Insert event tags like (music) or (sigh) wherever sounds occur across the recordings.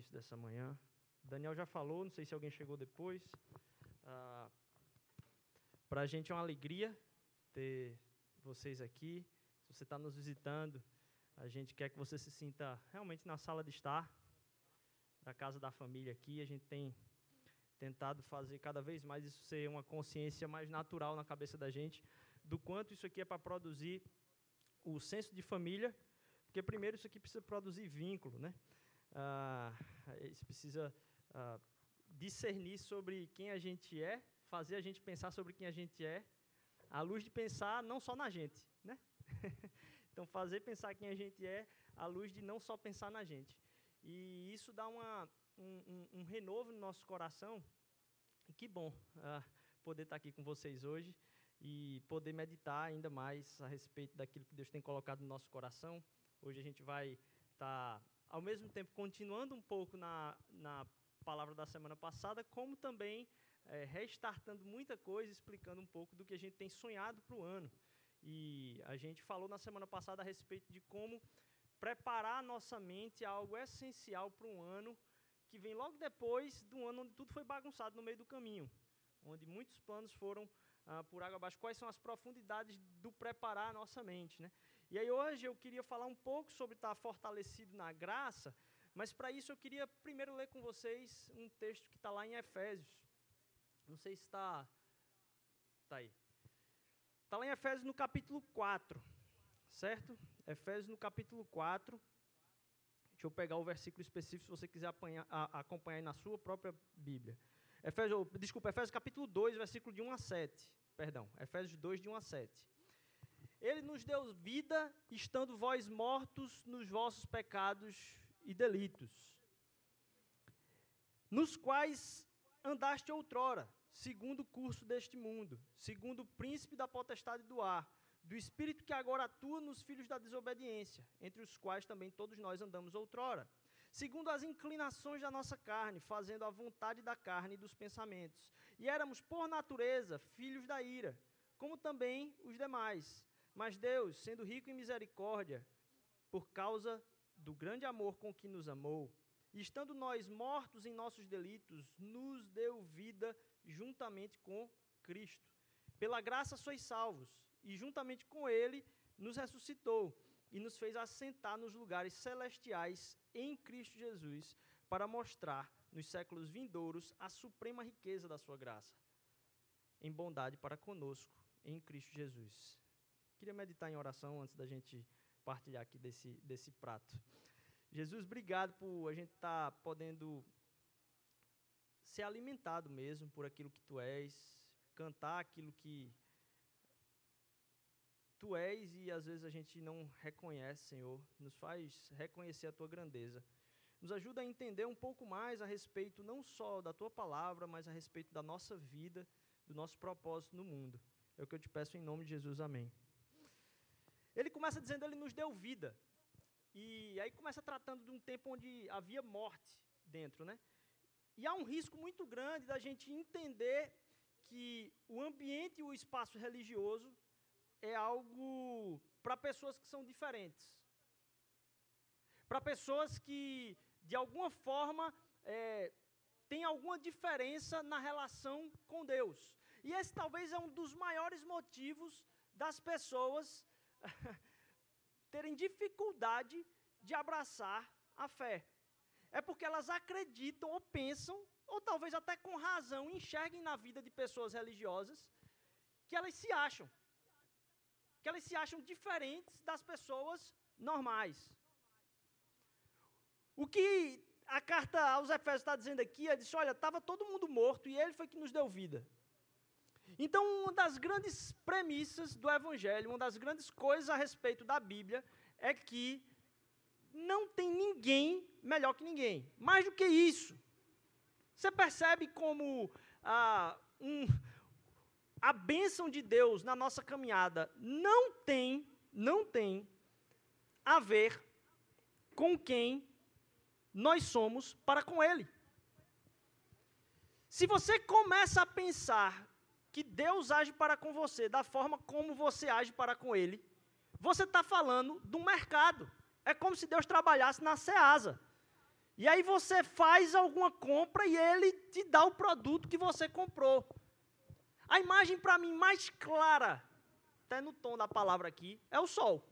início dessa manhã. Daniel já falou, não sei se alguém chegou depois. Ah, Para a gente é uma alegria ter vocês aqui. Se você está nos visitando, a gente quer que você se sinta realmente na sala de estar, da casa da família aqui. A gente tem tentado fazer cada vez mais isso ser uma consciência mais natural na cabeça da gente, do quanto isso aqui é para produzir o senso de família, porque primeiro isso aqui precisa produzir vínculo, né? Ah, isso precisa ah, discernir sobre quem a gente é, fazer a gente pensar sobre quem a gente é, à luz de pensar não só na gente, né? (laughs) então fazer pensar quem a gente é, à luz de não só pensar na gente. E isso dá uma, um, um, um renovo no nosso coração. E que bom uh, poder estar aqui com vocês hoje e poder meditar ainda mais a respeito daquilo que Deus tem colocado no nosso coração. Hoje a gente vai estar, ao mesmo tempo, continuando um pouco na, na palavra da semana passada, como também é, restartando muita coisa, explicando um pouco do que a gente tem sonhado para o ano. E a gente falou na semana passada a respeito de como preparar a nossa mente a algo essencial para um ano que vem logo depois do ano onde tudo foi bagunçado no meio do caminho, onde muitos planos foram ah, por água abaixo. Quais são as profundidades do preparar a nossa mente, né? E aí hoje eu queria falar um pouco sobre estar fortalecido na graça, mas para isso eu queria primeiro ler com vocês um texto que está lá em Efésios. Não sei se está tá aí. Está lá em Efésios no capítulo 4, certo? Efésios no capítulo 4. Deixa eu pegar o versículo específico se você quiser apanhar, a, acompanhar aí na sua própria Bíblia. Efésios, desculpa, Efésios capítulo 2, versículo de 1 a 7. Perdão, Efésios 2, de 1 a 7. Ele nos deu vida, estando vós mortos nos vossos pecados e delitos, nos quais andaste outrora, segundo o curso deste mundo, segundo o príncipe da potestade do ar, do espírito que agora atua nos filhos da desobediência, entre os quais também todos nós andamos outrora, segundo as inclinações da nossa carne, fazendo a vontade da carne e dos pensamentos. E éramos, por natureza, filhos da ira, como também os demais. Mas Deus, sendo rico em misericórdia, por causa do grande amor com que nos amou, estando nós mortos em nossos delitos, nos deu vida juntamente com Cristo. Pela graça sois salvos, e juntamente com Ele nos ressuscitou e nos fez assentar nos lugares celestiais em Cristo Jesus, para mostrar nos séculos vindouros a suprema riqueza da Sua graça, em bondade para conosco em Cristo Jesus. Queria meditar em oração antes da gente partilhar aqui desse, desse prato. Jesus, obrigado por a gente estar tá podendo ser alimentado mesmo por aquilo que Tu és, cantar aquilo que Tu és e às vezes a gente não reconhece, Senhor. Nos faz reconhecer a Tua grandeza. Nos ajuda a entender um pouco mais a respeito não só da Tua palavra, mas a respeito da nossa vida, do nosso propósito no mundo. É o que eu te peço em nome de Jesus. Amém. Ele começa dizendo, ele nos deu vida. E aí começa tratando de um tempo onde havia morte dentro, né? E há um risco muito grande da gente entender que o ambiente e o espaço religioso é algo para pessoas que são diferentes. Para pessoas que, de alguma forma, é, tem alguma diferença na relação com Deus. E esse talvez é um dos maiores motivos das pessoas (laughs) terem dificuldade de abraçar a fé. É porque elas acreditam ou pensam, ou talvez até com razão, enxerguem na vida de pessoas religiosas, que elas se acham. Que elas se acham diferentes das pessoas normais. O que a carta aos Efésios está dizendo aqui é: disse, olha, estava todo mundo morto e ele foi que nos deu vida. Então, uma das grandes premissas do Evangelho, uma das grandes coisas a respeito da Bíblia, é que não tem ninguém melhor que ninguém. Mais do que isso, você percebe como ah, um, a bênção de Deus na nossa caminhada não tem, não tem a ver com quem nós somos para com Ele. Se você começa a pensar que Deus age para com você da forma como você age para com Ele, você está falando do mercado. É como se Deus trabalhasse na Ceasa. E aí você faz alguma compra e ele te dá o produto que você comprou. A imagem para mim mais clara, até no tom da palavra aqui, é o sol.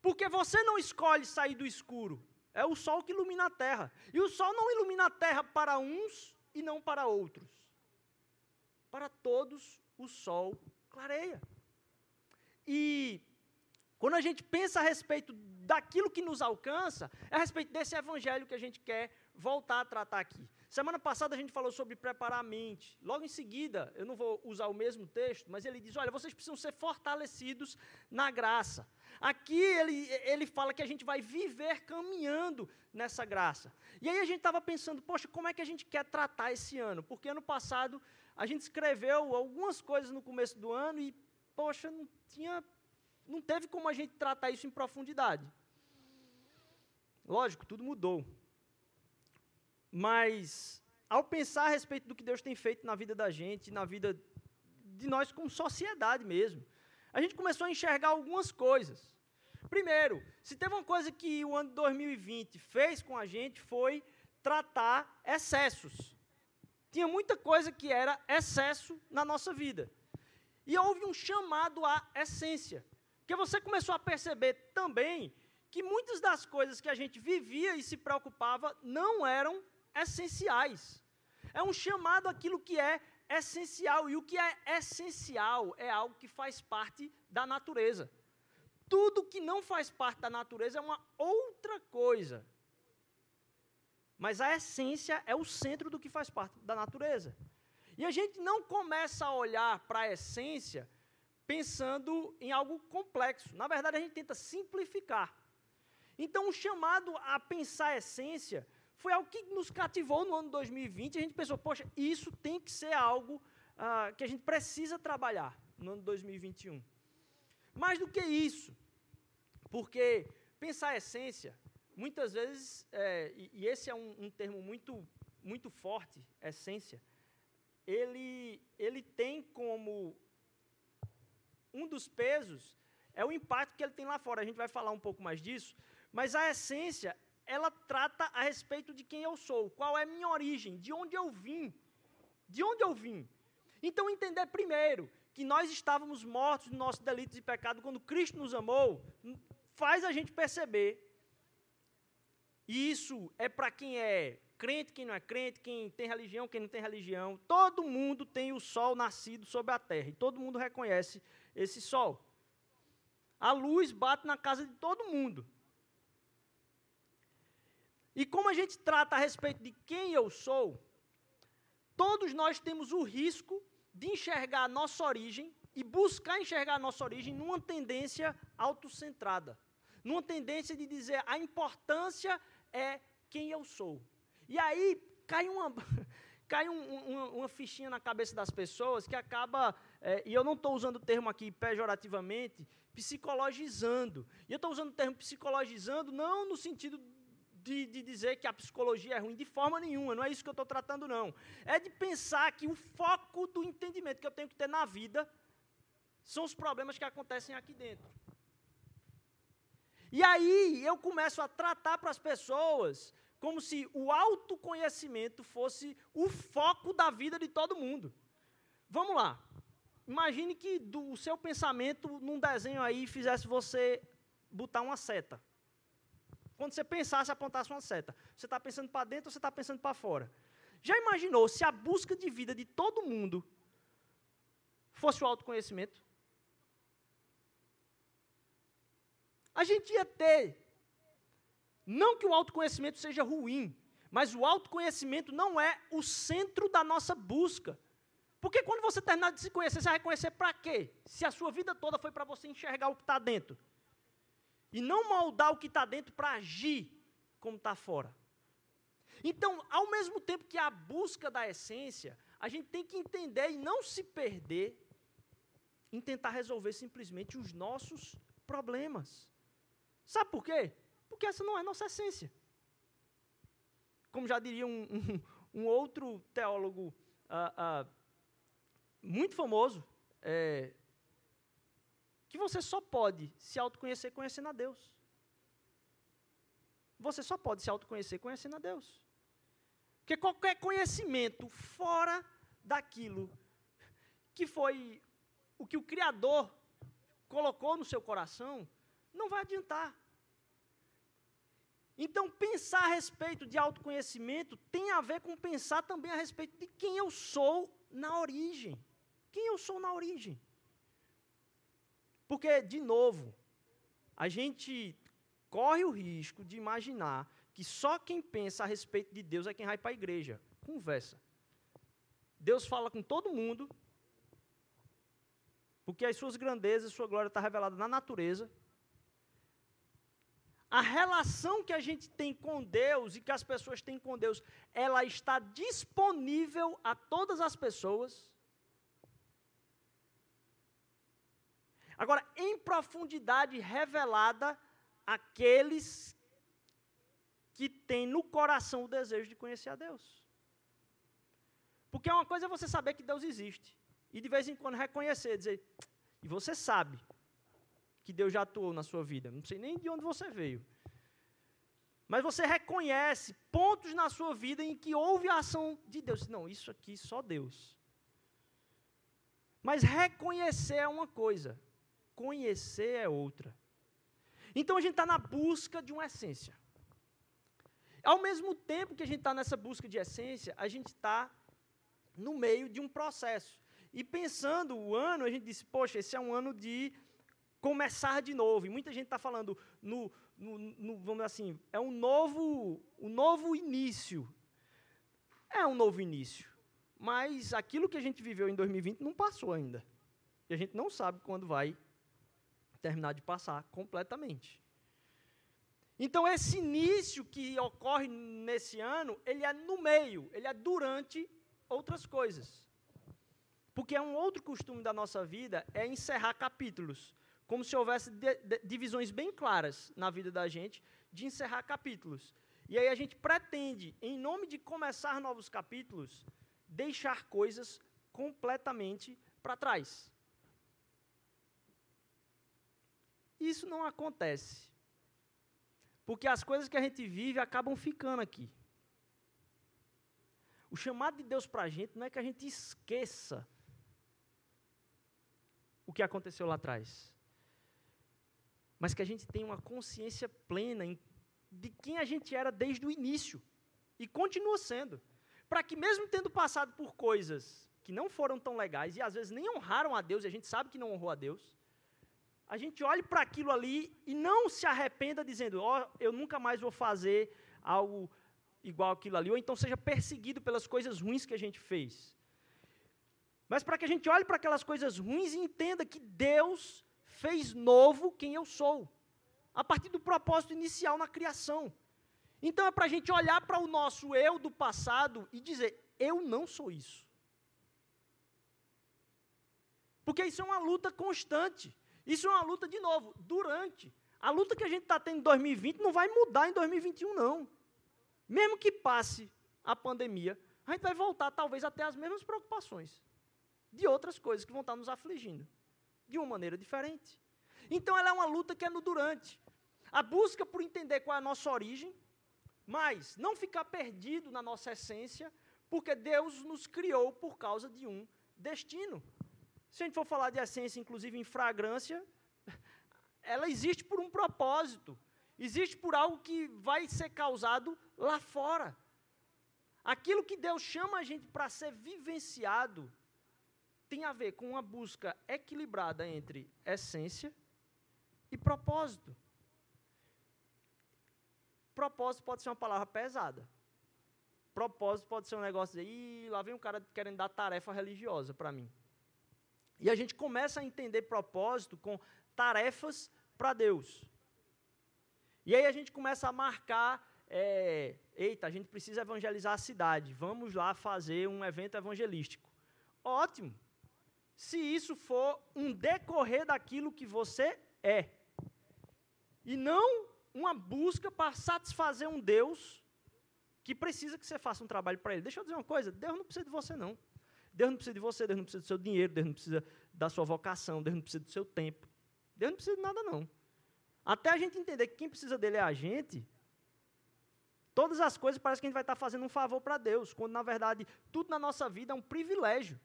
Porque você não escolhe sair do escuro. É o sol que ilumina a terra. E o sol não ilumina a terra para uns e não para outros. Para todos, o sol clareia. E quando a gente pensa a respeito daquilo que nos alcança, é a respeito desse evangelho que a gente quer voltar a tratar aqui. Semana passada a gente falou sobre preparar a mente. Logo em seguida, eu não vou usar o mesmo texto, mas ele diz: olha, vocês precisam ser fortalecidos na graça. Aqui ele, ele fala que a gente vai viver caminhando nessa graça. E aí a gente estava pensando, poxa, como é que a gente quer tratar esse ano? Porque ano passado a gente escreveu algumas coisas no começo do ano e, poxa, não tinha não teve como a gente tratar isso em profundidade. Lógico, tudo mudou. Mas, ao pensar a respeito do que Deus tem feito na vida da gente, na vida de nós como sociedade mesmo, a gente começou a enxergar algumas coisas. Primeiro, se teve uma coisa que o ano de 2020 fez com a gente foi tratar excessos. Tinha muita coisa que era excesso na nossa vida. E houve um chamado à essência. Porque você começou a perceber também que muitas das coisas que a gente vivia e se preocupava não eram essenciais. É um chamado àquilo que é essencial. E o que é essencial é algo que faz parte da natureza. Tudo que não faz parte da natureza é uma outra coisa. Mas a essência é o centro do que faz parte da natureza. E a gente não começa a olhar para a essência pensando em algo complexo. Na verdade, a gente tenta simplificar. Então, o chamado a pensar a essência foi algo que nos cativou no ano 2020. A gente pensou, poxa, isso tem que ser algo ah, que a gente precisa trabalhar no ano 2021. Mais do que isso, porque pensar a essência, muitas vezes, é, e, e, esse é um, um termo muito, muito forte, essência, ele, ele tem como um dos pesos é o impacto que ele tem lá fora. A gente vai falar um pouco mais disso. Mas a essência, ela trata a respeito de quem eu sou, qual é a minha origem, de onde eu vim. De onde eu vim. Então, entender primeiro que nós estávamos mortos nos nossos delitos e pecados quando Cristo nos amou, faz a gente perceber. E isso é para quem é crente, quem não é crente, quem tem religião, quem não tem religião. Todo mundo tem o sol nascido sobre a terra. E todo mundo reconhece esse sol. A luz bate na casa de todo mundo. E como a gente trata a respeito de quem eu sou, todos nós temos o risco de enxergar a nossa origem e buscar enxergar a nossa origem numa tendência autocentrada, numa tendência de dizer a importância é quem eu sou. E aí cai uma, (laughs) cai um, um, uma fichinha na cabeça das pessoas que acaba, é, e eu não estou usando o termo aqui pejorativamente, psicologizando. E eu estou usando o termo psicologizando não no sentido de, de, dizer que a psicologia é ruim, de forma nenhuma, não é isso que eu estou tratando, não. É de pensar que o foco do entendimento que eu tenho que ter na vida são os problemas que acontecem aqui dentro. E aí eu começo a tratar para as pessoas como se o autoconhecimento fosse o foco da vida de todo mundo. Vamos lá. Imagine que do, o seu pensamento num desenho aí fizesse você botar uma seta. Quando você pensasse, apontasse uma seta. Você está pensando para dentro ou você está pensando para fora? Já imaginou se a busca de vida de todo mundo fosse o autoconhecimento? A gente ia ter não que o autoconhecimento seja ruim, mas o autoconhecimento não é o centro da nossa busca. Porque quando você terminar de se conhecer, você vai conhecer para quê? Se a sua vida toda foi para você enxergar o que está dentro. E não moldar o que está dentro para agir como está fora. Então, ao mesmo tempo que a busca da essência, a gente tem que entender e não se perder em tentar resolver simplesmente os nossos problemas. Sabe por quê? Porque essa não é nossa essência. Como já diria um, um, um outro teólogo uh, uh, muito famoso, é, que você só pode se autoconhecer conhecendo a Deus. Você só pode se autoconhecer conhecendo a Deus. Porque qualquer conhecimento fora daquilo que foi o que o Criador colocou no seu coração, não vai adiantar. Então, pensar a respeito de autoconhecimento tem a ver com pensar também a respeito de quem eu sou na origem. Quem eu sou na origem. Porque, de novo, a gente corre o risco de imaginar que só quem pensa a respeito de Deus é quem vai para a igreja. Conversa. Deus fala com todo mundo, porque as suas grandezas, sua glória está revelada na natureza, a relação que a gente tem com Deus e que as pessoas têm com Deus, ela está disponível a todas as pessoas. Agora, em profundidade revelada aqueles que têm no coração o desejo de conhecer a Deus. Porque uma coisa é você saber que Deus existe, e de vez em quando reconhecer, dizer, e você sabe, que Deus já atuou na sua vida. Não sei nem de onde você veio. Mas você reconhece pontos na sua vida em que houve a ação de Deus. Não, isso aqui só Deus. Mas reconhecer é uma coisa, conhecer é outra. Então a gente está na busca de uma essência. Ao mesmo tempo que a gente está nessa busca de essência, a gente está no meio de um processo. E pensando o ano, a gente disse, poxa, esse é um ano de começar de novo. E muita gente está falando no, no, no, vamos assim, é um novo, um novo início. É um novo início. Mas aquilo que a gente viveu em 2020 não passou ainda. E a gente não sabe quando vai terminar de passar completamente. Então, esse início que ocorre nesse ano, ele é no meio, ele é durante outras coisas. Porque é um outro costume da nossa vida, é encerrar capítulos como se houvesse de, de, divisões bem claras na vida da gente de encerrar capítulos. E aí a gente pretende, em nome de começar novos capítulos, deixar coisas completamente para trás. Isso não acontece. Porque as coisas que a gente vive acabam ficando aqui. O chamado de Deus para a gente não é que a gente esqueça o que aconteceu lá atrás mas que a gente tenha uma consciência plena de quem a gente era desde o início e continua sendo. Para que, mesmo tendo passado por coisas que não foram tão legais e às vezes nem honraram a Deus, e a gente sabe que não honrou a Deus, a gente olhe para aquilo ali e não se arrependa dizendo: Ó, oh, eu nunca mais vou fazer algo igual aquilo ali, ou então seja perseguido pelas coisas ruins que a gente fez. Mas para que a gente olhe para aquelas coisas ruins e entenda que Deus fez novo quem eu sou, a partir do propósito inicial na criação. Então é para a gente olhar para o nosso eu do passado e dizer: eu não sou isso. Porque isso é uma luta constante. Isso é uma luta, de novo, durante. A luta que a gente está tendo em 2020 não vai mudar em 2021, não. Mesmo que passe a pandemia, a gente vai voltar, talvez, até as mesmas preocupações de outras coisas que vão estar nos afligindo de uma maneira diferente. Então ela é uma luta que é no durante. A busca por entender qual é a nossa origem, mas não ficar perdido na nossa essência, porque Deus nos criou por causa de um destino. Se a gente for falar de essência, inclusive em fragrância, (laughs) ela existe por um propósito. Existe por algo que vai ser causado lá fora. Aquilo que Deus chama a gente para ser vivenciado tem a ver com uma busca equilibrada entre essência e propósito. Propósito pode ser uma palavra pesada. Propósito pode ser um negócio de, Ih, lá vem um cara querendo dar tarefa religiosa para mim. E a gente começa a entender propósito com tarefas para Deus. E aí a gente começa a marcar, é, eita, a gente precisa evangelizar a cidade, vamos lá fazer um evento evangelístico. Ótimo, se isso for um decorrer daquilo que você é. E não uma busca para satisfazer um Deus que precisa que você faça um trabalho para ele. Deixa eu dizer uma coisa: Deus não precisa de você, não. Deus não precisa de você, Deus não precisa do seu dinheiro, Deus não precisa da sua vocação, Deus não precisa do seu tempo. Deus não precisa de nada, não. Até a gente entender que quem precisa dele é a gente, Todas as coisas parece que a gente vai estar fazendo um favor para Deus, quando na verdade tudo na nossa vida é um privilégio.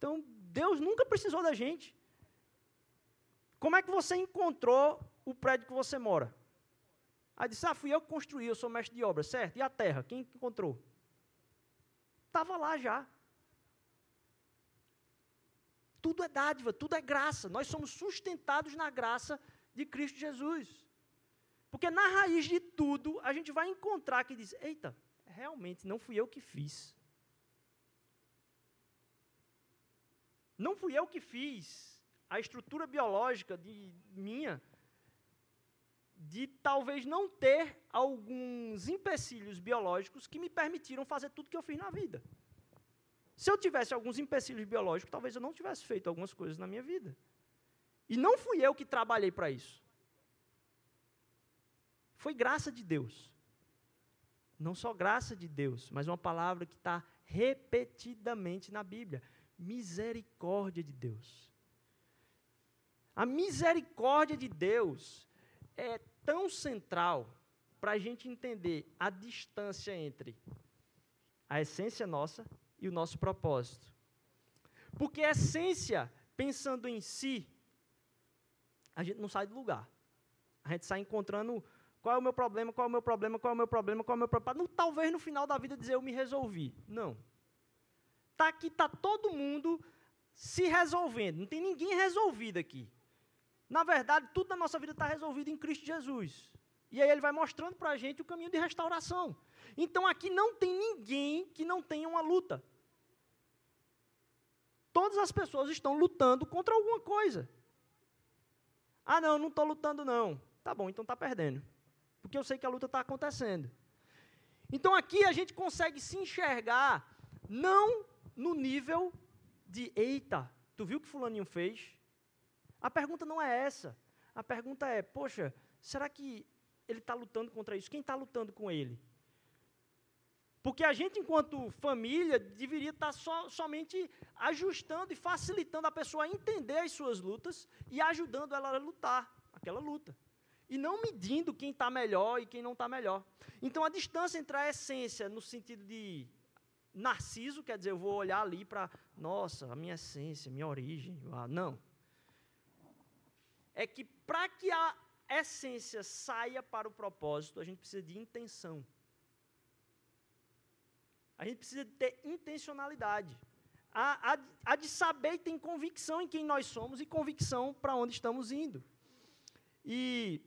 Então, Deus nunca precisou da gente. Como é que você encontrou o prédio que você mora? Aí disse: Ah, fui eu que construí, eu sou mestre de obra, certo? E a terra? Quem encontrou? Estava lá já. Tudo é dádiva, tudo é graça. Nós somos sustentados na graça de Cristo Jesus. Porque na raiz de tudo, a gente vai encontrar que diz: eita, realmente não fui eu que fiz. Não fui eu que fiz a estrutura biológica de minha de talvez não ter alguns empecilhos biológicos que me permitiram fazer tudo que eu fiz na vida. Se eu tivesse alguns empecilhos biológicos, talvez eu não tivesse feito algumas coisas na minha vida. E não fui eu que trabalhei para isso. Foi graça de Deus. Não só graça de Deus, mas uma palavra que está repetidamente na Bíblia: misericórdia de Deus. A misericórdia de Deus é tão central para a gente entender a distância entre a essência nossa e o nosso propósito. Porque a essência, pensando em si, a gente não sai do lugar. A gente sai encontrando qual é o meu problema, qual é o meu problema, qual é o meu problema, qual é o meu problema. talvez no final da vida dizer eu me resolvi. Não. Tá aqui, está todo mundo se resolvendo. Não tem ninguém resolvido aqui. Na verdade, tudo na nossa vida está resolvido em Cristo Jesus. E aí ele vai mostrando para a gente o caminho de restauração. Então aqui não tem ninguém que não tenha uma luta. Todas as pessoas estão lutando contra alguma coisa. Ah, não, não estou lutando não. Tá bom, então está perdendo. Porque eu sei que a luta está acontecendo. Então aqui a gente consegue se enxergar não no nível de eita, tu viu o que fulaninho fez? A pergunta não é essa. A pergunta é, poxa, será que ele está lutando contra isso? Quem está lutando com ele? Porque a gente, enquanto família, deveria estar tá so, somente ajustando e facilitando a pessoa a entender as suas lutas e ajudando ela a lutar aquela luta. E não medindo quem está melhor e quem não está melhor. Então, a distância entre a essência, no sentido de narciso, quer dizer, eu vou olhar ali para, nossa, a minha essência, minha origem. Não é que para que a essência saia para o propósito, a gente precisa de intenção. A gente precisa de ter intencionalidade. A, a, a de saber e ter convicção em quem nós somos e convicção para onde estamos indo. E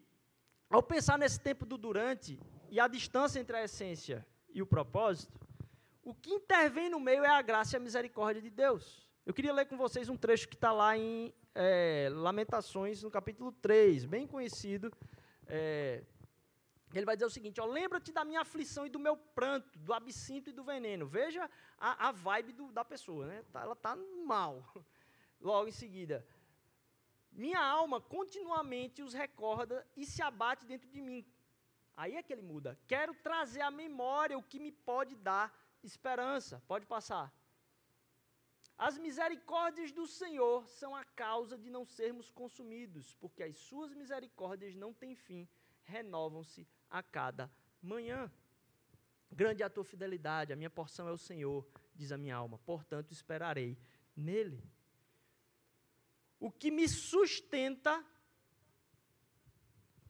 ao pensar nesse tempo do durante e a distância entre a essência e o propósito, o que intervém no meio é a graça e a misericórdia de Deus. Eu queria ler com vocês um trecho que está lá em é, Lamentações, no capítulo 3, bem conhecido. É, ele vai dizer o seguinte: lembra-te da minha aflição e do meu pranto, do absinto e do veneno. Veja a, a vibe do, da pessoa, né? Tá, ela está mal. (laughs) Logo em seguida, minha alma continuamente os recorda e se abate dentro de mim. Aí é que ele muda. Quero trazer à memória o que me pode dar esperança. Pode passar. As misericórdias do Senhor são a causa de não sermos consumidos, porque as suas misericórdias não têm fim, renovam-se a cada manhã. Grande é a tua fidelidade, a minha porção é o Senhor, diz a minha alma, portanto esperarei nele. O que me sustenta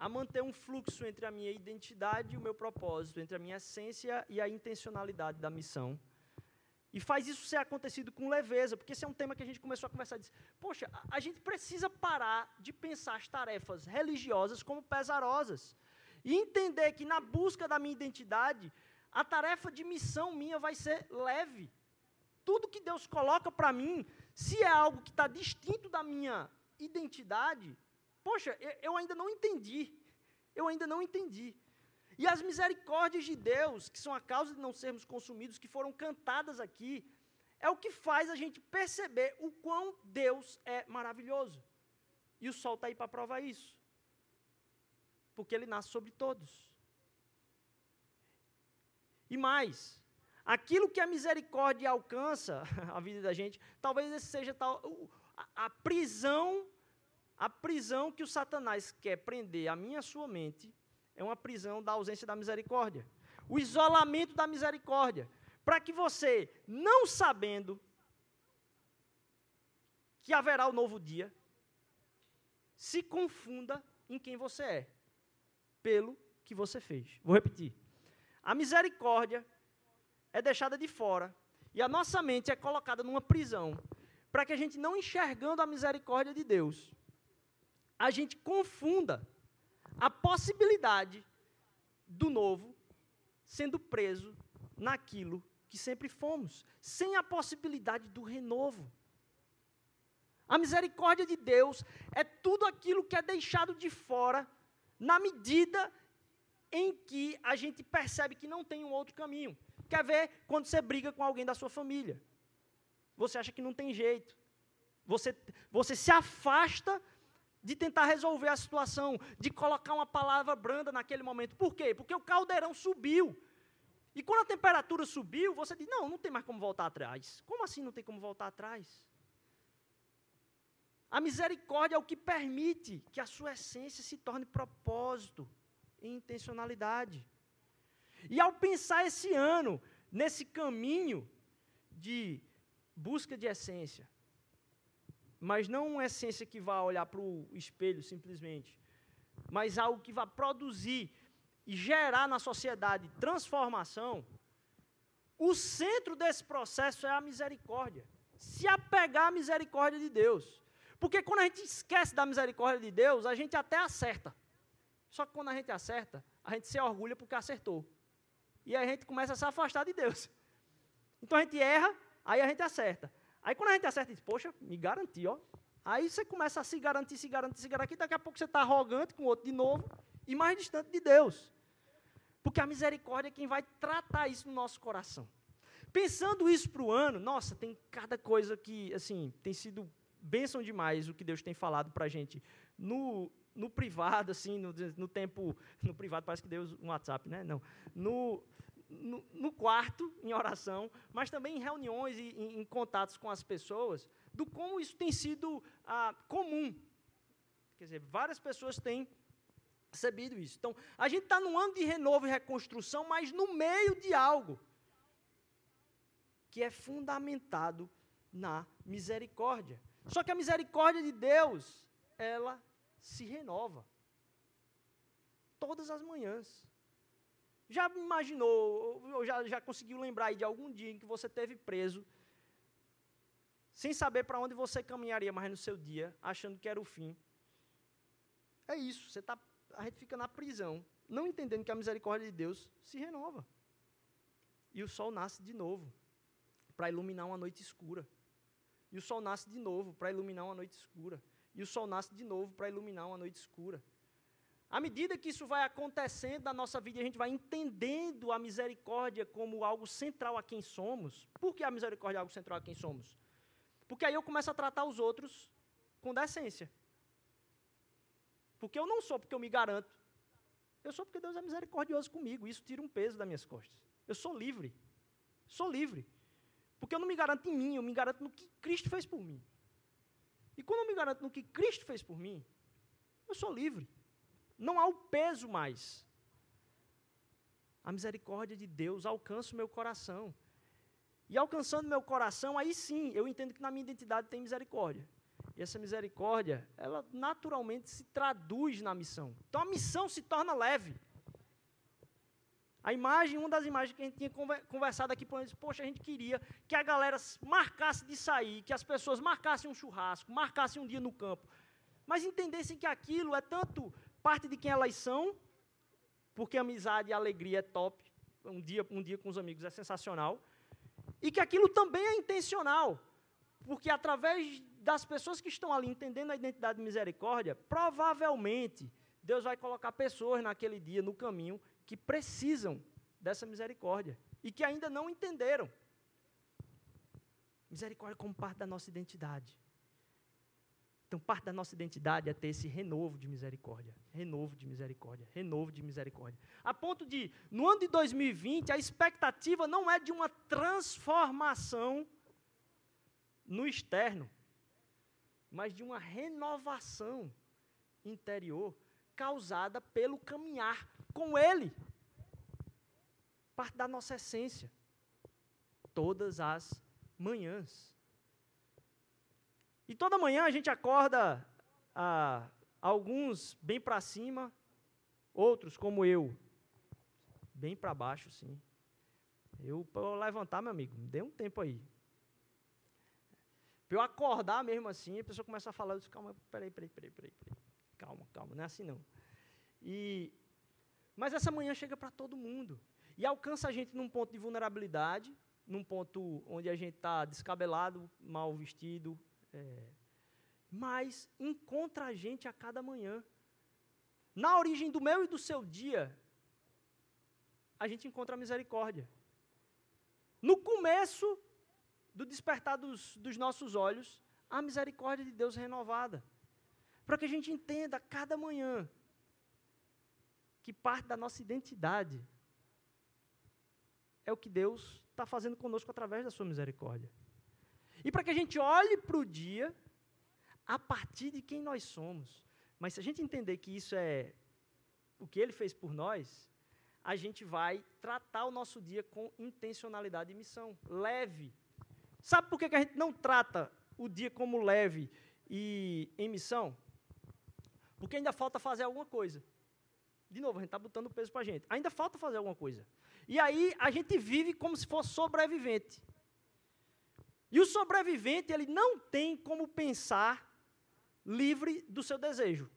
a manter um fluxo entre a minha identidade e o meu propósito, entre a minha essência e a intencionalidade da missão e faz isso ser acontecido com leveza, porque esse é um tema que a gente começou a conversar. Diz, Poxa, a, a gente precisa parar de pensar as tarefas religiosas como pesarosas. E entender que na busca da minha identidade, a tarefa de missão minha vai ser leve. Tudo que Deus coloca para mim, se é algo que está distinto da minha identidade, poxa, eu ainda não entendi. Eu ainda não entendi. E as misericórdias de Deus, que são a causa de não sermos consumidos, que foram cantadas aqui, é o que faz a gente perceber o quão Deus é maravilhoso. E o sol está aí para provar isso. Porque ele nasce sobre todos. E mais, aquilo que a misericórdia alcança (laughs) a vida da gente, talvez esse seja tal, a, a prisão, a prisão que o Satanás quer prender a minha sua mente é uma prisão da ausência da misericórdia. O isolamento da misericórdia. Para que você, não sabendo que haverá o novo dia, se confunda em quem você é, pelo que você fez. Vou repetir. A misericórdia é deixada de fora e a nossa mente é colocada numa prisão para que a gente não enxergando a misericórdia de Deus, a gente confunda a possibilidade do novo sendo preso naquilo que sempre fomos, sem a possibilidade do renovo. A misericórdia de Deus é tudo aquilo que é deixado de fora na medida em que a gente percebe que não tem um outro caminho. Quer ver quando você briga com alguém da sua família? Você acha que não tem jeito. Você, você se afasta de tentar resolver a situação, de colocar uma palavra branda naquele momento. Por quê? Porque o caldeirão subiu. E quando a temperatura subiu, você diz: não, não tem mais como voltar atrás. Como assim não tem como voltar atrás? A misericórdia é o que permite que a sua essência se torne propósito e intencionalidade. E ao pensar esse ano nesse caminho de busca de essência, mas não uma essência que vá olhar para o espelho simplesmente, mas algo que vá produzir e gerar na sociedade transformação, o centro desse processo é a misericórdia. Se apegar à misericórdia de Deus. Porque quando a gente esquece da misericórdia de Deus, a gente até acerta. Só que quando a gente acerta, a gente se orgulha porque acertou. E aí a gente começa a se afastar de Deus. Então a gente erra, aí a gente acerta. Aí quando a gente acerta, diz, poxa, me garanti, ó. Aí você começa a se garantir, se garantir, se garantir, daqui a pouco você está arrogante com o outro de novo e mais distante de Deus. Porque a misericórdia é quem vai tratar isso no nosso coração. Pensando isso para o ano, nossa, tem cada coisa que, assim, tem sido bênção demais o que Deus tem falado para a gente no, no privado, assim, no, no tempo, no privado parece que Deus um WhatsApp, né? Não, no, no, no, quarto, em oração, mas também em reuniões e em, em, contatos com as pessoas, do como isso tem sido ah, comum. Quer dizer, várias pessoas têm percebido isso. Então, a gente está num ano de renovo e reconstrução, mas no meio de algo que é fundamentado na misericórdia. Só que a misericórdia de Deus, ela se renova. Todas as manhãs. Já imaginou, ou já, já conseguiu lembrar de algum dia em que você teve preso, sem saber para onde você caminharia mais no seu dia, achando que era o fim? É isso, você tá, a gente fica na prisão, não entendendo que a misericórdia de Deus se renova. E o sol nasce de novo, para iluminar uma noite escura. E o sol nasce de novo para iluminar uma noite escura. E o sol nasce de novo para iluminar uma noite escura. À medida que isso vai acontecendo na nossa vida, a gente vai entendendo a misericórdia como algo central a quem somos. Por que a misericórdia é algo central a quem somos? Porque aí eu começo a tratar os outros com decência. Porque eu não sou porque eu me garanto. Eu sou porque Deus é misericordioso comigo. Isso tira um peso das minhas costas. Eu sou livre. Sou livre. Porque eu não me garanto em mim, eu me garanto no que Cristo fez por mim. E quando eu me garanto no que Cristo fez por mim, eu sou livre. Não há o peso mais. A misericórdia de Deus alcança o meu coração. E alcançando meu coração, aí sim, eu entendo que na minha identidade tem misericórdia. E essa misericórdia, ela naturalmente se traduz na missão. Então a missão se torna leve. A imagem, uma das imagens que a gente tinha conversado aqui, poxa, a gente queria que a galera marcasse de sair, que as pessoas marcassem um churrasco, marcassem um dia no campo, mas entendessem que aquilo é tanto parte de quem elas são, porque amizade e alegria é top, um dia, um dia com os amigos é sensacional, e que aquilo também é intencional, porque através das pessoas que estão ali entendendo a identidade de misericórdia, provavelmente Deus vai colocar pessoas naquele dia no caminho que precisam dessa misericórdia e que ainda não entenderam. Misericórdia como parte da nossa identidade. Então, parte da nossa identidade é ter esse renovo de misericórdia, renovo de misericórdia, renovo de misericórdia. A ponto de, no ano de 2020, a expectativa não é de uma transformação no externo, mas de uma renovação interior causada pelo caminhar com Ele. Parte da nossa essência. Todas as manhãs. E toda manhã a gente acorda, ah, alguns bem para cima, outros como eu, bem para baixo, sim. Eu, para levantar, meu amigo, dê um tempo aí. Para eu acordar mesmo assim, a pessoa começa a falar, eu disse, calma, peraí, peraí, peraí, peraí, peraí. Calma, calma, não é assim não. E, mas essa manhã chega para todo mundo. E alcança a gente num ponto de vulnerabilidade, num ponto onde a gente está descabelado, mal vestido, é, mas encontra a gente a cada manhã. Na origem do meu e do seu dia, a gente encontra a misericórdia. No começo do despertar dos, dos nossos olhos, a misericórdia de Deus renovada. Para que a gente entenda a cada manhã que parte da nossa identidade é o que Deus está fazendo conosco através da sua misericórdia. E para que a gente olhe para o dia a partir de quem nós somos. Mas se a gente entender que isso é o que ele fez por nós, a gente vai tratar o nosso dia com intencionalidade e missão, leve. Sabe por que, a gente não trata o dia como leve e em missão? Porque ainda falta fazer alguma coisa. De novo, a gente está botando peso para a gente. Ainda falta fazer alguma coisa. E aí a gente vive como se fosse sobrevivente. E o sobrevivente, ele não tem como pensar livre do seu desejo.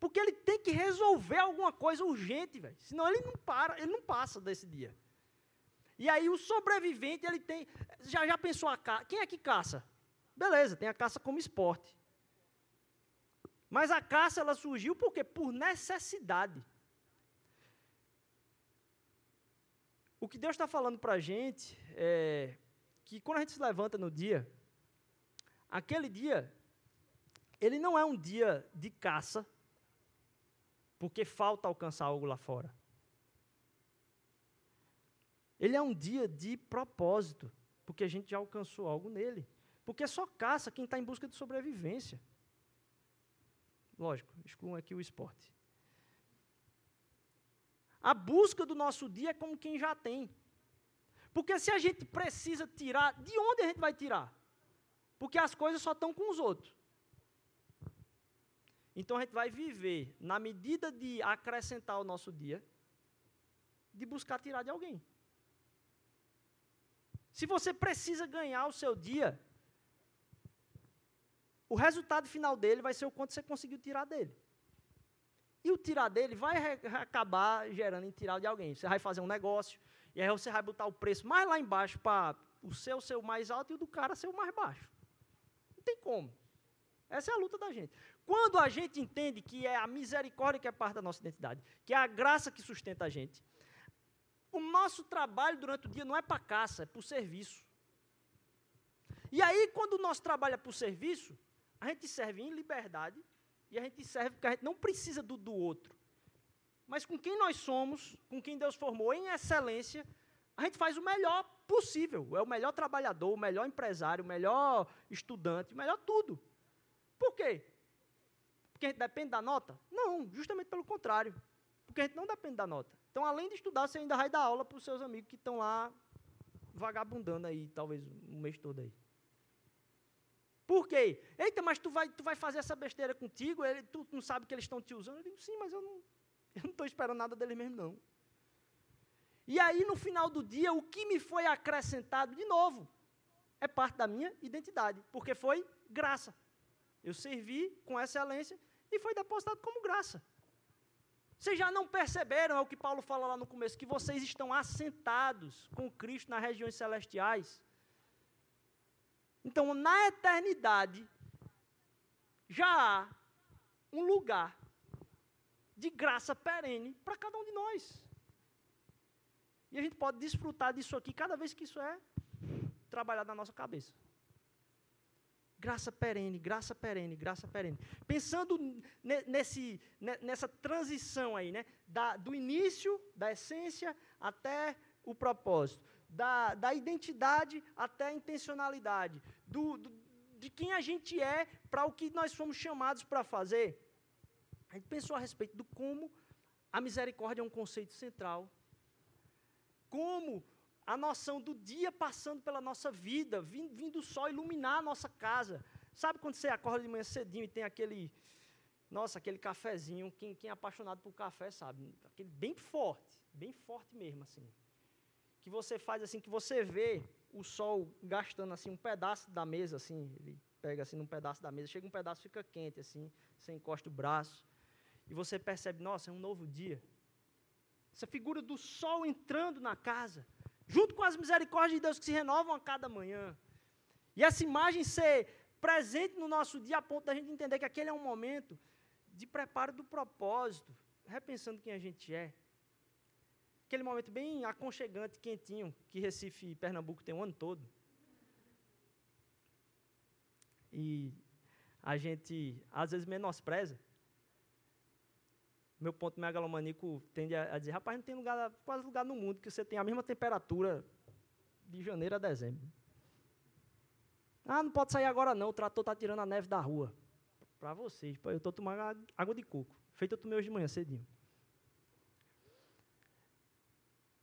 Porque ele tem que resolver alguma coisa urgente, velho. Senão ele não para, ele não passa desse dia. E aí o sobrevivente, ele tem. Já, já pensou a caça? Quem é que caça? Beleza, tem a caça como esporte. Mas a caça ela surgiu por quê? Por necessidade. O que Deus está falando para a gente é que quando a gente se levanta no dia, aquele dia, ele não é um dia de caça, porque falta alcançar algo lá fora. Ele é um dia de propósito, porque a gente já alcançou algo nele. Porque só caça quem está em busca de sobrevivência. Lógico, excluam aqui o esporte. A busca do nosso dia é como quem já tem. Porque se a gente precisa tirar, de onde a gente vai tirar? Porque as coisas só estão com os outros. Então a gente vai viver na medida de acrescentar o nosso dia, de buscar tirar de alguém. Se você precisa ganhar o seu dia, o resultado final dele vai ser o quanto você conseguiu tirar dele. E o tirar dele vai acabar gerando em tirar de alguém. Você vai fazer um negócio, e aí você vai botar o preço mais lá embaixo para o seu ser o mais alto e o do cara ser o mais baixo. Não tem como. Essa é a luta da gente. Quando a gente entende que é a misericórdia que é parte da nossa identidade, que é a graça que sustenta a gente, o nosso trabalho durante o dia não é para caça, é para o serviço. E aí, quando o nosso trabalho é para o serviço, a gente serve em liberdade e a gente serve porque a gente não precisa do, do outro. Mas com quem nós somos, com quem Deus formou em excelência, a gente faz o melhor possível. É o melhor trabalhador, o melhor empresário, o melhor estudante, o melhor tudo. Por quê? Porque a gente depende da nota? Não, justamente pelo contrário. Porque a gente não depende da nota. Então, além de estudar, você ainda vai dar aula para os seus amigos que estão lá vagabundando aí, talvez um mês todo aí. Por quê? Eita, mas tu vai, tu vai fazer essa besteira contigo, ele, tu não sabe que eles estão te usando? Eu digo, sim, mas eu não, (laughs) eu não estou esperando nada deles mesmo, não. E aí, no final do dia, o que me foi acrescentado, de novo, é parte da minha identidade, porque foi graça. Eu servi com excelência e foi depositado como graça. Vocês já não perceberam, é o que Paulo fala lá no começo, que vocês estão assentados com Cristo nas regiões celestiais? Então, na eternidade, já há um lugar de graça perene para cada um de nós. E a gente pode desfrutar disso aqui cada vez que isso é trabalhado na nossa cabeça. Graça perene, graça perene, graça perene. Pensando nesse, nessa transição aí, né? Da, do início, da essência, até o propósito. Da, da identidade até a intencionalidade. Do, do, de quem a gente é para o que nós fomos chamados para fazer a gente pensou a respeito do como a misericórdia é um conceito central. Como a noção do dia passando pela nossa vida, vindo, o sol iluminar a nossa casa. Sabe quando você acorda de manhã cedinho e tem aquele, nossa, aquele cafezinho, quem, quem é apaixonado por café sabe, aquele bem forte, bem forte mesmo, assim. Que você faz assim, que você vê o sol gastando assim um pedaço da mesa, assim, ele pega assim num pedaço da mesa, chega um pedaço fica quente, assim, você encosta o braço, e você percebe, nossa, é um novo dia. Essa figura do sol entrando na casa, junto com as misericórdias de Deus que se renovam a cada manhã. E essa imagem ser presente no nosso dia a ponto da gente entender que aquele é um momento de preparo do propósito, repensando quem a gente é. Aquele momento bem aconchegante, quentinho, que Recife e Pernambuco tem o ano todo. E a gente, às vezes, menospreza. Meu ponto megalomaníaco tende a, a dizer, rapaz, não tem lugar, quase lugar no mundo que você tem a mesma temperatura de janeiro a dezembro. Ah, não pode sair agora não, o trator está tirando a neve da rua. Para vocês, eu estou tomando água de coco. Feito eu tomei hoje de manhã cedinho.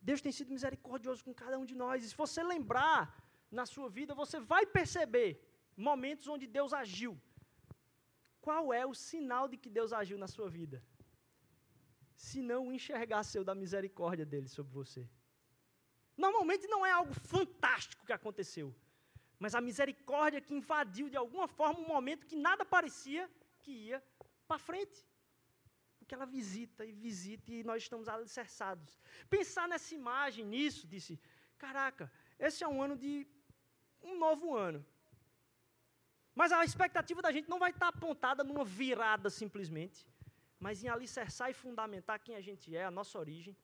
Deus tem sido misericordioso com cada um de nós. E se você lembrar na sua vida, você vai perceber momentos onde Deus agiu. Qual é o sinal de que Deus agiu na sua vida? Se não o enxergar seu da misericórdia dele sobre você. Normalmente não é algo fantástico que aconteceu, mas a misericórdia que invadiu de alguma forma um momento que nada parecia que ia para frente. Porque ela visita e visita e nós estamos alicerçados. Pensar nessa imagem, nisso, disse: caraca, esse é um ano de um novo ano. Mas a expectativa da gente não vai estar apontada numa virada simplesmente, mas em alicerçar e fundamentar quem a gente é, a nossa origem,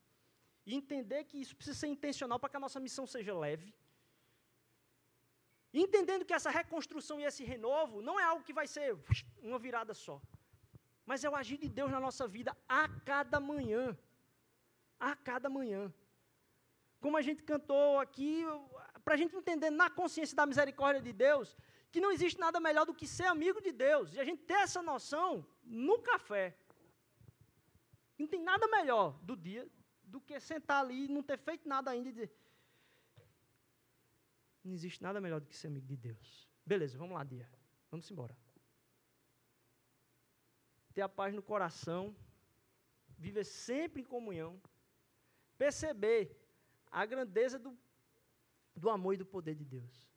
e entender que isso precisa ser intencional para que a nossa missão seja leve. Entendendo que essa reconstrução e esse renovo não é algo que vai ser uma virada só, mas é o agir de Deus na nossa vida a cada manhã. A cada manhã. Como a gente cantou aqui, para a gente entender na consciência da misericórdia de Deus, que não existe nada melhor do que ser amigo de Deus. E a gente ter essa noção no café. Não tem nada melhor do dia do que sentar ali e não ter feito nada ainda e dizer. Não existe nada melhor do que ser amigo de Deus. Beleza, vamos lá, dia. Vamos embora. Ter a paz no coração, viver sempre em comunhão, perceber a grandeza do, do amor e do poder de Deus.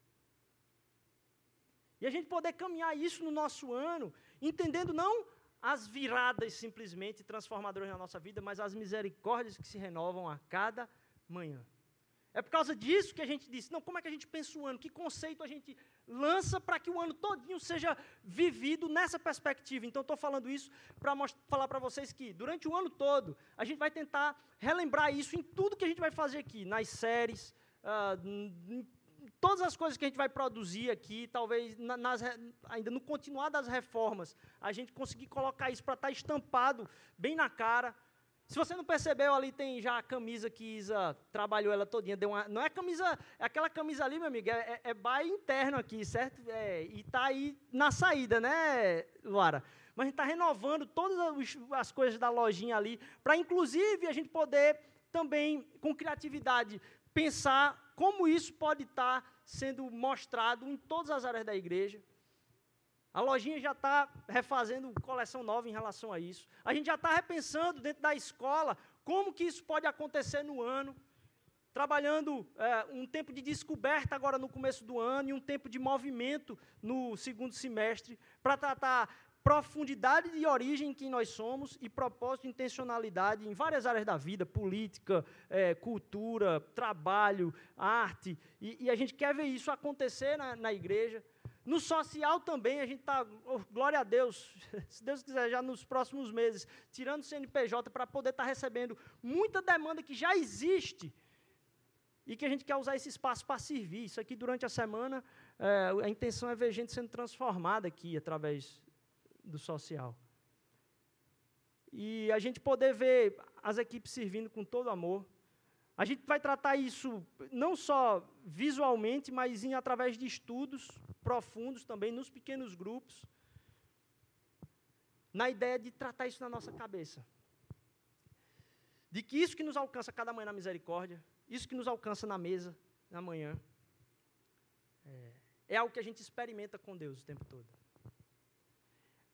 E a gente poder caminhar isso no nosso ano, entendendo não as viradas simplesmente transformadoras na nossa vida, mas as misericórdias que se renovam a cada manhã. É por causa disso que a gente disse, não, como é que a gente pensa o ano? Que conceito a gente lança para que o ano todinho seja vivido nessa perspectiva? Então, estou falando isso para falar para vocês que, durante o ano todo, a gente vai tentar relembrar isso em tudo que a gente vai fazer aqui, nas séries, uh, todas as coisas que a gente vai produzir aqui, talvez nas, ainda no continuar das reformas, a gente conseguir colocar isso para estar tá estampado bem na cara. Se você não percebeu, ali tem já a camisa que Isa trabalhou ela todinha. Deu uma, não é camisa, é aquela camisa ali, meu amigo, é, é, é interno aqui, certo? É, e está aí na saída, né, Luara? Mas a gente está renovando todas as coisas da lojinha ali, para inclusive a gente poder também, com criatividade, pensar como isso pode estar sendo mostrado em todas as áreas da igreja. A lojinha já está refazendo coleção nova em relação a isso. A gente já está repensando dentro da escola como que isso pode acontecer no ano. Trabalhando é, um tempo de descoberta agora no começo do ano e um tempo de movimento no segundo semestre, para tratar profundidade de origem em quem nós somos e propósito intencionalidade em várias áreas da vida, política, é, cultura, trabalho, arte, e, e, a gente quer ver isso acontecer na, na igreja. No social também, a gente está, oh, glória a Deus, (laughs) se Deus quiser, já nos próximos meses, tirando o CNPJ para poder estar tá recebendo muita demanda que já existe e que a gente quer usar esse espaço para servir. Isso aqui, durante a semana, é, a intenção é ver gente sendo transformada aqui através do social. E a gente poder ver as equipes servindo com todo amor. A gente vai tratar isso não só visualmente, mas em, através de estudos profundos também, nos pequenos grupos. na ideia de tratar isso na nossa cabeça. De que isso que nos alcança cada manhã na misericórdia, isso que nos alcança na mesa, na manhã, é, é algo que a gente experimenta com Deus o tempo todo.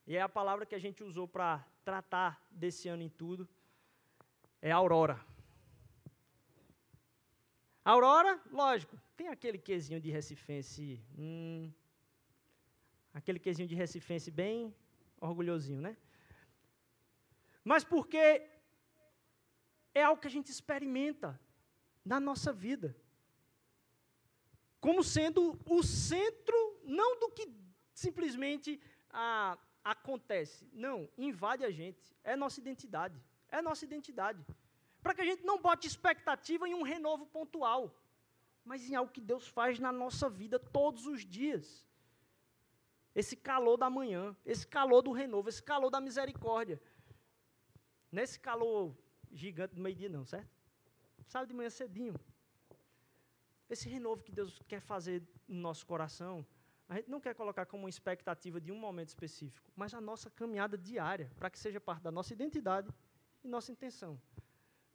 E é a palavra que a gente usou para tratar desse ano em tudo, é aurora. Aurora, lógico, tem aquele quesinho de recifense, hum, aquele quesinho de recifense bem orgulhosinho, né? Mas porque é algo que a gente experimenta na nossa vida. Como sendo o centro, não do que simplesmente ah, acontece. Não, invade a gente. É nossa identidade. É nossa identidade. Para que a gente não bote expectativa em um renovo pontual, mas em algo que Deus faz na nossa vida todos os dias. Esse calor da manhã, esse calor do renovo, esse calor da misericórdia. Nesse calor gigante do meio-dia, não, certo? Sabe de manhã cedinho. Esse renovo que Deus quer fazer no nosso coração, a gente não quer colocar como uma expectativa de um momento específico, mas a nossa caminhada diária, para que seja parte da nossa identidade e nossa intenção,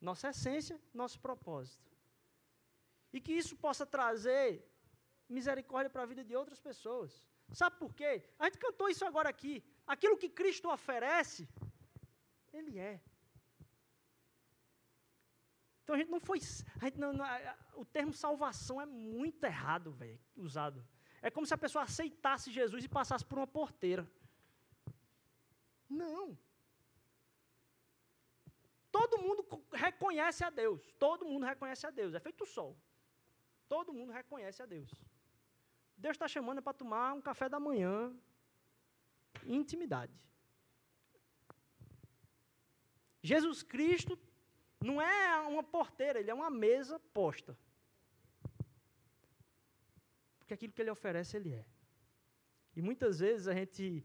nossa essência, nosso propósito. E que isso possa trazer misericórdia para a vida de outras pessoas. Sabe por quê? A gente cantou isso agora aqui. Aquilo que Cristo oferece, Ele é. Então a gente não foi. Gente não, não, o termo salvação é muito errado, velho, usado. É como se a pessoa aceitasse Jesus e passasse por uma porteira. Não. Todo mundo reconhece a Deus. Todo mundo reconhece a Deus. É feito o sol. Todo mundo reconhece a Deus. Deus está chamando para tomar um café da manhã intimidade. Jesus Cristo não é uma porteira, ele é uma mesa posta. Porque aquilo que ele oferece, ele é. E muitas vezes a gente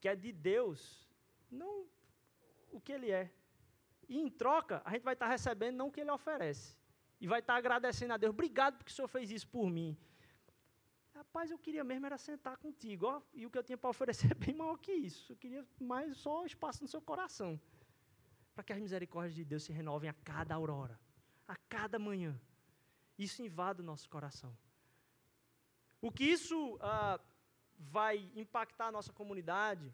quer de Deus não o que ele é. E em troca, a gente vai estar recebendo não o que ele oferece. E vai estar agradecendo a Deus. Obrigado porque o Senhor fez isso por mim. Rapaz, eu queria mesmo era sentar contigo, ó, e o que eu tinha para oferecer (laughs) é bem maior que isso. Eu queria mais só espaço no seu coração. Para que as misericórdias de Deus se renovem a cada aurora, a cada manhã. Isso invada o nosso coração. O que isso ah, vai impactar a nossa comunidade,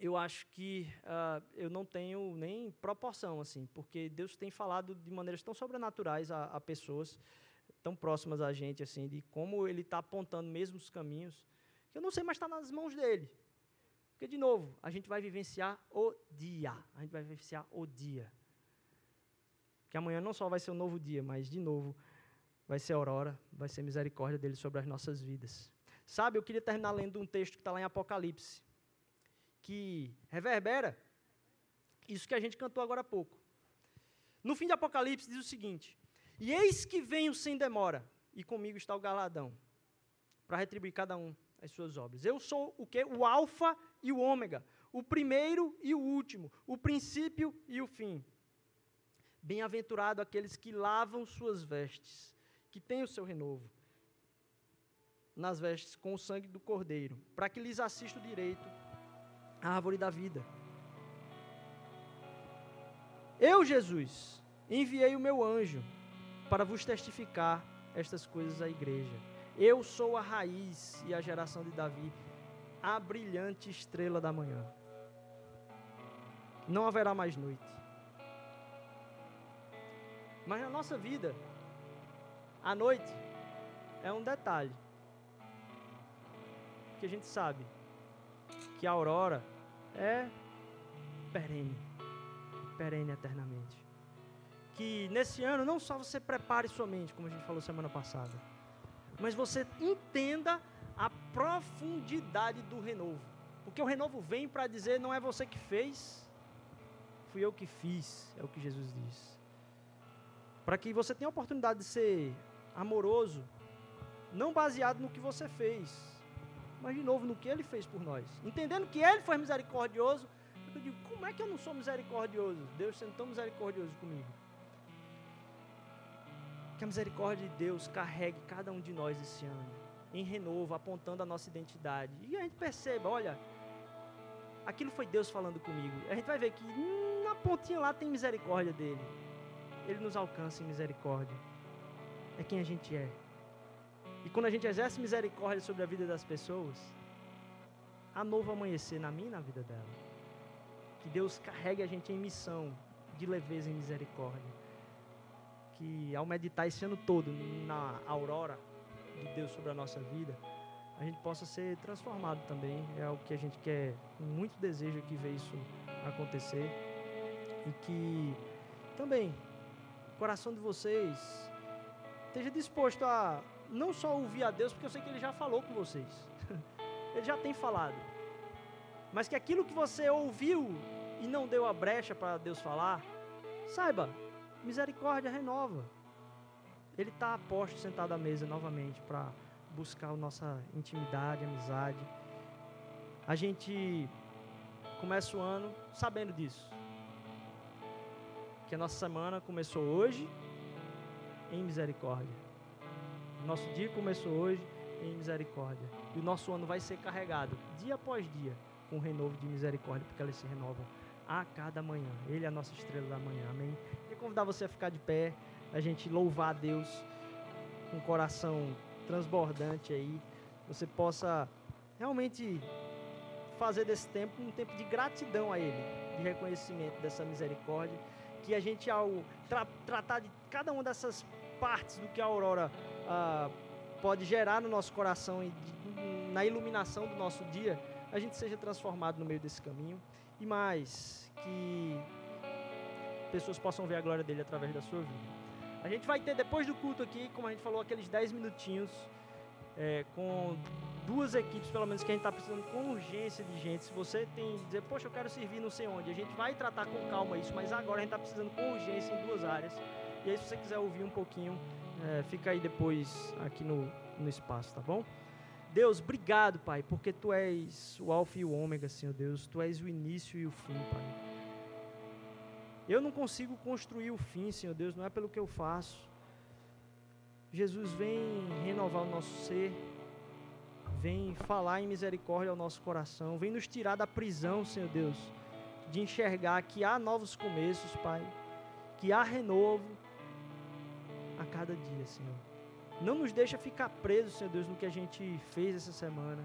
eu acho que ah, eu não tenho nem proporção, assim, porque Deus tem falado de maneiras tão sobrenaturais a, a pessoas tão próximas a gente, assim, de como ele está apontando mesmo os caminhos, que eu não sei, mas está nas mãos dele. Porque, de novo, a gente vai vivenciar o dia. A gente vai vivenciar o dia. Que amanhã não só vai ser um novo dia, mas, de novo, vai ser aurora, vai ser misericórdia dele sobre as nossas vidas. Sabe, eu queria terminar lendo um texto que está lá em Apocalipse, que reverbera isso que a gente cantou agora há pouco. No fim de Apocalipse diz o seguinte: e eis que venho sem demora, e comigo está o galadão, para retribuir cada um as suas obras. Eu sou o que? O alfa e o ômega, o primeiro e o último, o princípio e o fim. Bem-aventurado aqueles que lavam suas vestes, que têm o seu renovo nas vestes com o sangue do cordeiro, para que lhes assista o direito à árvore da vida. Eu, Jesus, enviei o meu anjo para vos testificar estas coisas à igreja. Eu sou a raiz e a geração de Davi, a brilhante estrela da manhã. Não haverá mais noite. Mas na nossa vida, a noite é um detalhe. Que a gente sabe que a aurora é perene, perene eternamente que nesse ano não só você prepare sua mente, como a gente falou semana passada, mas você entenda a profundidade do renovo. Porque o renovo vem para dizer não é você que fez, fui eu que fiz, é o que Jesus diz. Para que você tenha a oportunidade de ser amoroso, não baseado no que você fez, mas de novo no que ele fez por nós. Entendendo que ele foi misericordioso, eu digo, como é que eu não sou misericordioso? Deus sendo tão misericordioso comigo. Que a misericórdia de Deus carregue cada um de nós esse ano, em renovo, apontando a nossa identidade. E a gente perceba, olha, aquilo foi Deus falando comigo. A gente vai ver que na pontinha lá tem misericórdia dele. Ele nos alcança em misericórdia. É quem a gente é. E quando a gente exerce misericórdia sobre a vida das pessoas, há novo amanhecer na minha e na vida dela. Que Deus carregue a gente em missão de leveza e misericórdia. Que ao meditar esse ano todo na aurora de Deus sobre a nossa vida, a gente possa ser transformado também. É o que a gente quer, com muito desejo aqui ver isso acontecer. E que também coração de vocês esteja disposto a não só ouvir a Deus, porque eu sei que Ele já falou com vocês. (laughs) Ele já tem falado. Mas que aquilo que você ouviu e não deu a brecha para Deus falar, saiba, misericórdia renova. Ele está a posto sentado à mesa novamente para buscar a nossa intimidade, amizade. A gente começa o ano sabendo disso. Que a nossa semana começou hoje em misericórdia. Nosso dia começou hoje em misericórdia. E o nosso ano vai ser carregado, dia após dia, com renovo de misericórdia, porque elas se renovam a cada manhã. Ele é a nossa estrela da manhã. Amém? Queria convidar você a ficar de pé, a gente louvar a Deus com coração transbordante aí. Você possa realmente fazer desse tempo um tempo de gratidão a Ele, de reconhecimento dessa misericórdia. Que a gente, ao tra tratar de cada uma dessas partes do que a Aurora ah, pode gerar no nosso coração e na iluminação do nosso dia, a gente seja transformado no meio desse caminho e mais que pessoas possam ver a glória dele através da sua vida. A gente vai ter depois do culto aqui, como a gente falou, aqueles 10 minutinhos é, com duas equipes, pelo menos, que a gente está precisando com urgência de gente. Se você tem dizer, poxa, eu quero servir não sei onde, a gente vai tratar com calma isso, mas agora a gente está precisando com urgência em duas áreas. E aí, se você quiser ouvir um pouquinho, é, fica aí depois aqui no, no espaço, tá bom? Deus, obrigado, Pai, porque Tu és o Alfa e o Ômega, Senhor Deus. Tu és o início e o fim, Pai. Eu não consigo construir o fim, Senhor Deus, não é pelo que eu faço. Jesus vem renovar o nosso ser, vem falar em misericórdia ao nosso coração, vem nos tirar da prisão, Senhor Deus, de enxergar que há novos começos, Pai, que há renovo, a cada dia, Senhor. Não nos deixa ficar presos, Senhor Deus, no que a gente fez essa semana.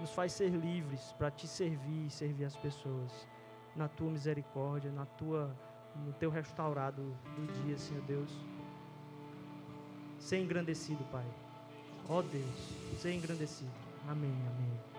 Nos faz ser livres para te servir e servir as pessoas. Na tua misericórdia, na tua, no teu restaurado do dia, Senhor Deus. Ser engrandecido, Pai. Ó oh Deus, ser engrandecido. Amém, amém.